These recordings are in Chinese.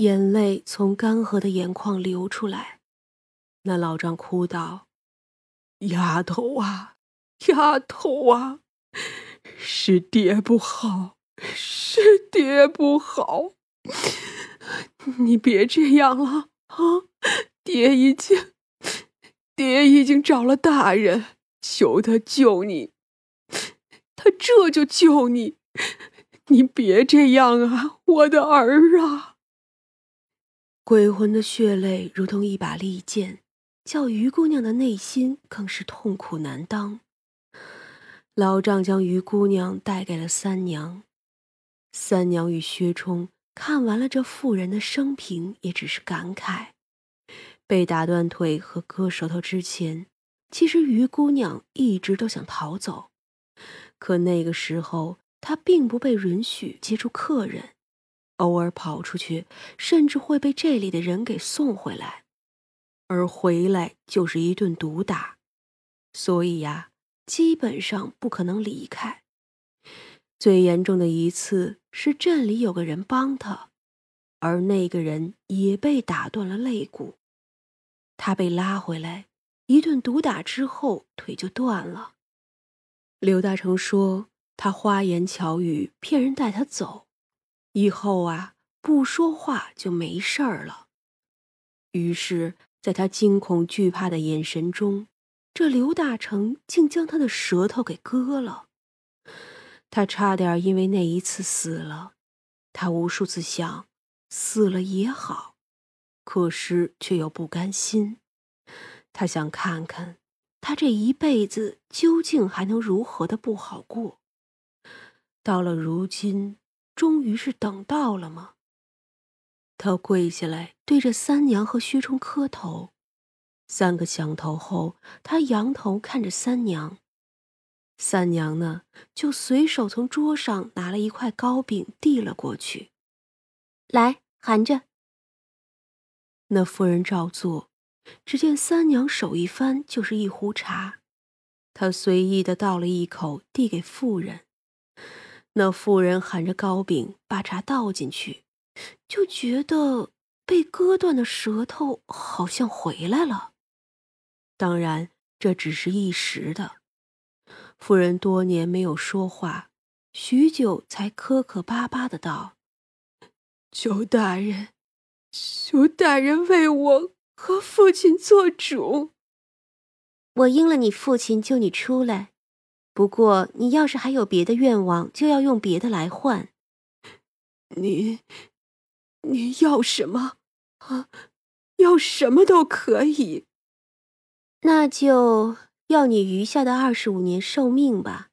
眼泪从干涸的眼眶流出来。那老丈哭道：“丫头啊，丫头啊，是爹不好，是爹不好，你别这样了啊！爹已经，爹已经找了大人，求他救你，他这就救你，你别这样啊，我的儿啊！”鬼魂的血泪如同一把利剑。叫于姑娘的内心更是痛苦难当。老丈将于姑娘带给了三娘，三娘与薛冲看完了这妇人的生平，也只是感慨：被打断腿和割舌头之前，其实于姑娘一直都想逃走，可那个时候她并不被允许接触客人，偶尔跑出去，甚至会被这里的人给送回来。而回来就是一顿毒打，所以呀，基本上不可能离开。最严重的一次是镇里有个人帮他，而那个人也被打断了肋骨。他被拉回来，一顿毒打之后腿就断了。刘大成说他花言巧语骗人带他走，以后啊不说话就没事儿了。于是。在他惊恐惧怕的眼神中，这刘大成竟将他的舌头给割了。他差点因为那一次死了。他无数次想死了也好，可是却又不甘心。他想看看他这一辈子究竟还能如何的不好过。到了如今，终于是等到了吗？他跪下来，对着三娘和薛冲磕头。三个响头后，他仰头看着三娘。三娘呢，就随手从桌上拿了一块糕饼递了过去，来含着。那妇人照做，只见三娘手一翻，就是一壶茶。她随意的倒了一口，递给妇人。那妇人含着糕饼，把茶倒进去。就觉得被割断的舌头好像回来了，当然这只是一时的。夫人多年没有说话，许久才磕磕巴巴的道：“求大人，求大人为我和父亲做主。我应了你父亲救你出来，不过你要是还有别的愿望，就要用别的来换。你。”你要什么？啊，要什么都可以。那就要你余下的二十五年寿命吧。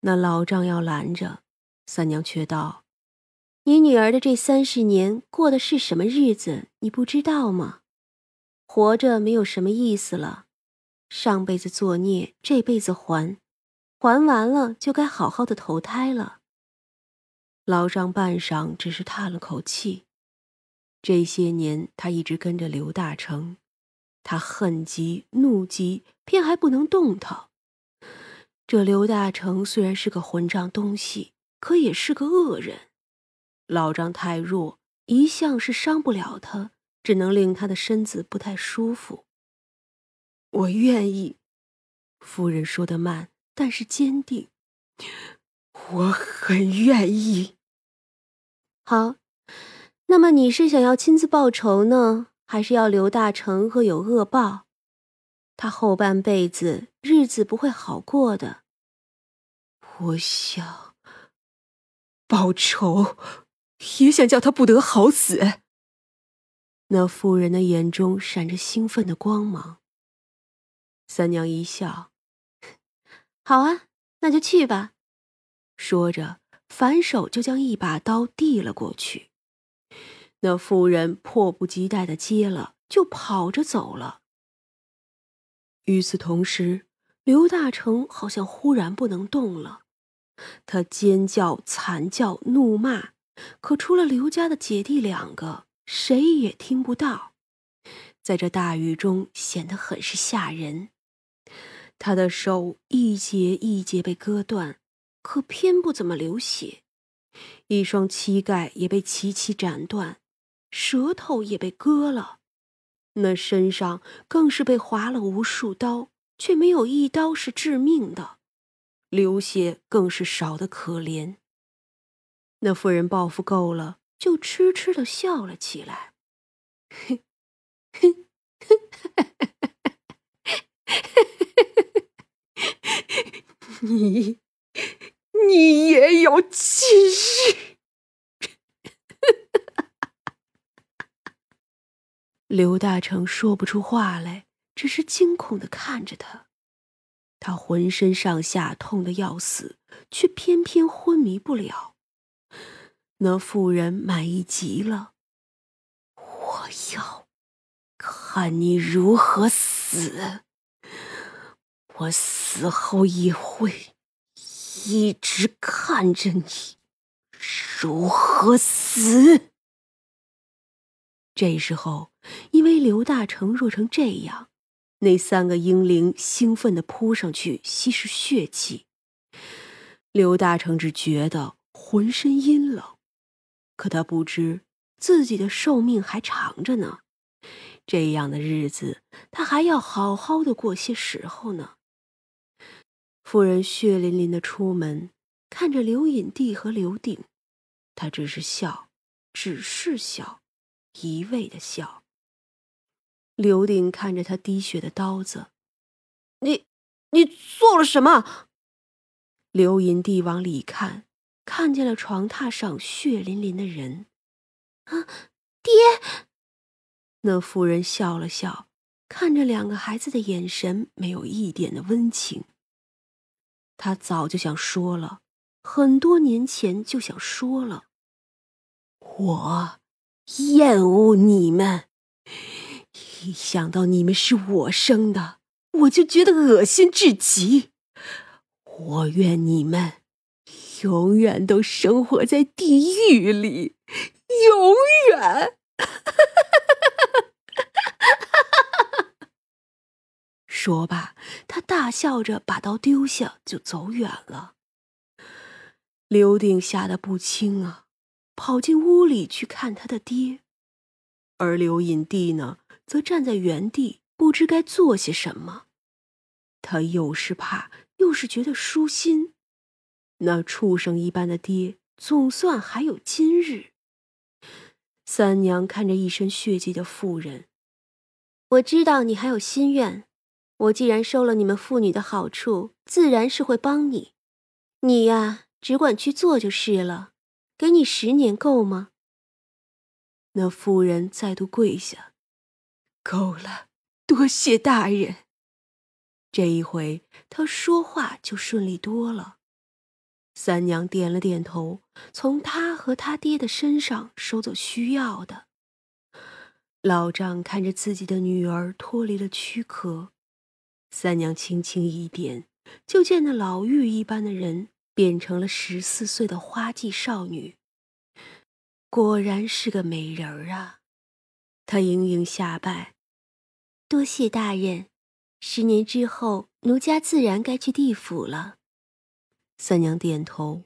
那老丈要拦着，三娘却道：“你女儿的这三十年过的是什么日子？你不知道吗？活着没有什么意思了。上辈子作孽，这辈子还，还完了就该好好的投胎了。”老张半晌，只是叹了口气。这些年，他一直跟着刘大成，他恨极怒极，偏还不能动他。这刘大成虽然是个混账东西，可也是个恶人。老张太弱，一向是伤不了他，只能令他的身子不太舒服。我愿意。夫人说的慢，但是坚定。我很愿意。好，那么你是想要亲自报仇呢，还是要刘大成恶有恶报？他后半辈子日子不会好过的。我想报仇，也想叫他不得好死。那妇人的眼中闪着兴奋的光芒。三娘一笑：“好啊，那就去吧。”说着，反手就将一把刀递了过去。那妇人迫不及待的接了，就跑着走了。与此同时，刘大成好像忽然不能动了，他尖叫、惨叫、怒骂，可除了刘家的姐弟两个，谁也听不到。在这大雨中，显得很是吓人。他的手一节一节被割断。可偏不怎么流血，一双膝盖也被齐齐斩断，舌头也被割了，那身上更是被划了无数刀，却没有一刀是致命的，流血更是少得可怜。那妇人报复够了，就痴痴的笑了起来，哼，哼，你。你也有今日！刘大成说不出话来，只是惊恐的看着他。他浑身上下痛得要死，却偏偏昏迷不了。那妇人满意极了，我要看你如何死，我死后也会。一直看着你如何死。这时候，因为刘大成弱成这样，那三个婴灵兴奋的扑上去吸食血气。刘大成只觉得浑身阴冷，可他不知自己的寿命还长着呢，这样的日子他还要好好的过些时候呢。夫人血淋淋的出门，看着刘隐帝和刘鼎，他只是笑，只是笑，一味的笑。刘鼎看着他滴血的刀子，你，你做了什么？刘隐帝往里看，看见了床榻上血淋淋的人。啊，爹！那妇人笑了笑，看着两个孩子的眼神没有一点的温情。他早就想说了，很多年前就想说了。我厌恶你们，一想到你们是我生的，我就觉得恶心至极。我愿你们永远都生活在地狱里，永远。说罢，他大笑着把刀丢下，就走远了。刘定吓得不轻啊，跑进屋里去看他的爹，而刘隐帝呢，则站在原地，不知该做些什么。他又是怕，又是觉得舒心。那畜生一般的爹，总算还有今日。三娘看着一身血迹的妇人，我知道你还有心愿。我既然收了你们妇女的好处，自然是会帮你。你呀，只管去做就是了。给你十年够吗？那妇人再度跪下，够了，多谢大人。这一回，他说话就顺利多了。三娘点了点头，从他和他爹的身上收走需要的。老丈看着自己的女儿脱离了躯壳。三娘轻轻一点，就见那老妪一般的人变成了十四岁的花季少女。果然是个美人儿啊！她盈盈下拜，多谢大人。十年之后，奴家自然该去地府了。三娘点头。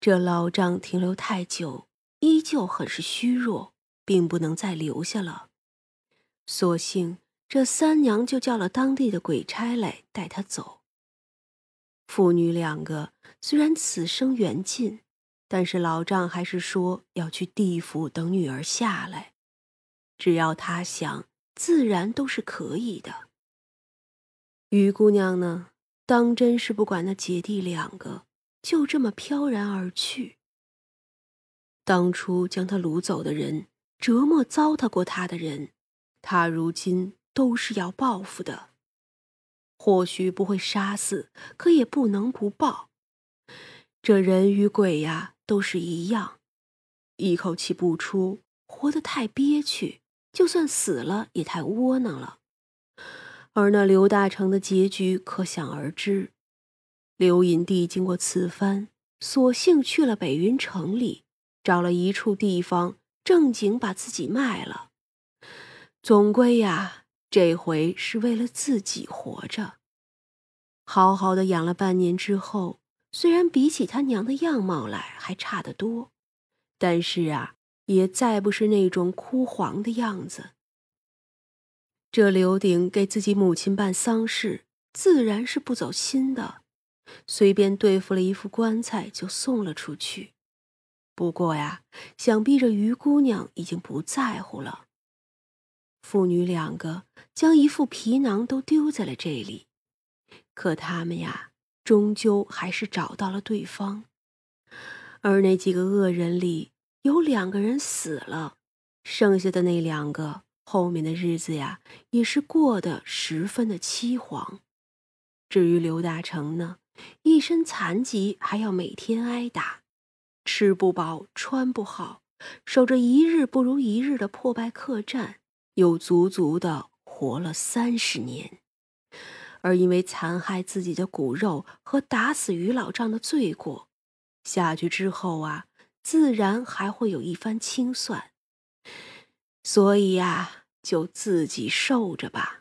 这老丈停留太久，依旧很是虚弱，并不能再留下了。索性。这三娘就叫了当地的鬼差来带她走。父女两个虽然此生缘尽，但是老丈还是说要去地府等女儿下来，只要他想，自然都是可以的。于姑娘呢，当真是不管那姐弟两个，就这么飘然而去。当初将她掳走的人，折磨糟蹋过她的人，她如今。都是要报复的，或许不会杀死，可也不能不报。这人与鬼呀，都是一样，一口气不出，活得太憋屈；就算死了，也太窝囊了。而那刘大成的结局可想而知。刘隐帝经过此番，索性去了北云城里，找了一处地方，正经把自己卖了。总归呀。这回是为了自己活着，好好的养了半年之后，虽然比起他娘的样貌来还差得多，但是啊，也再不是那种枯黄的样子。这刘鼎给自己母亲办丧事，自然是不走心的，随便对付了一副棺材就送了出去。不过呀，想必这于姑娘已经不在乎了。父女两个将一副皮囊都丢在了这里，可他们呀。终究还是找到了对方，而那几个恶人里有两个人死了，剩下的那两个后面的日子呀，也是过得十分的凄惶。至于刘大成呢，一身残疾，还要每天挨打，吃不饱穿不好，守着一日不如一日的破败客栈，又足足的活了三十年。而因为残害自己的骨肉和打死于老丈的罪过，下去之后啊，自然还会有一番清算。所以呀，就自己受着吧。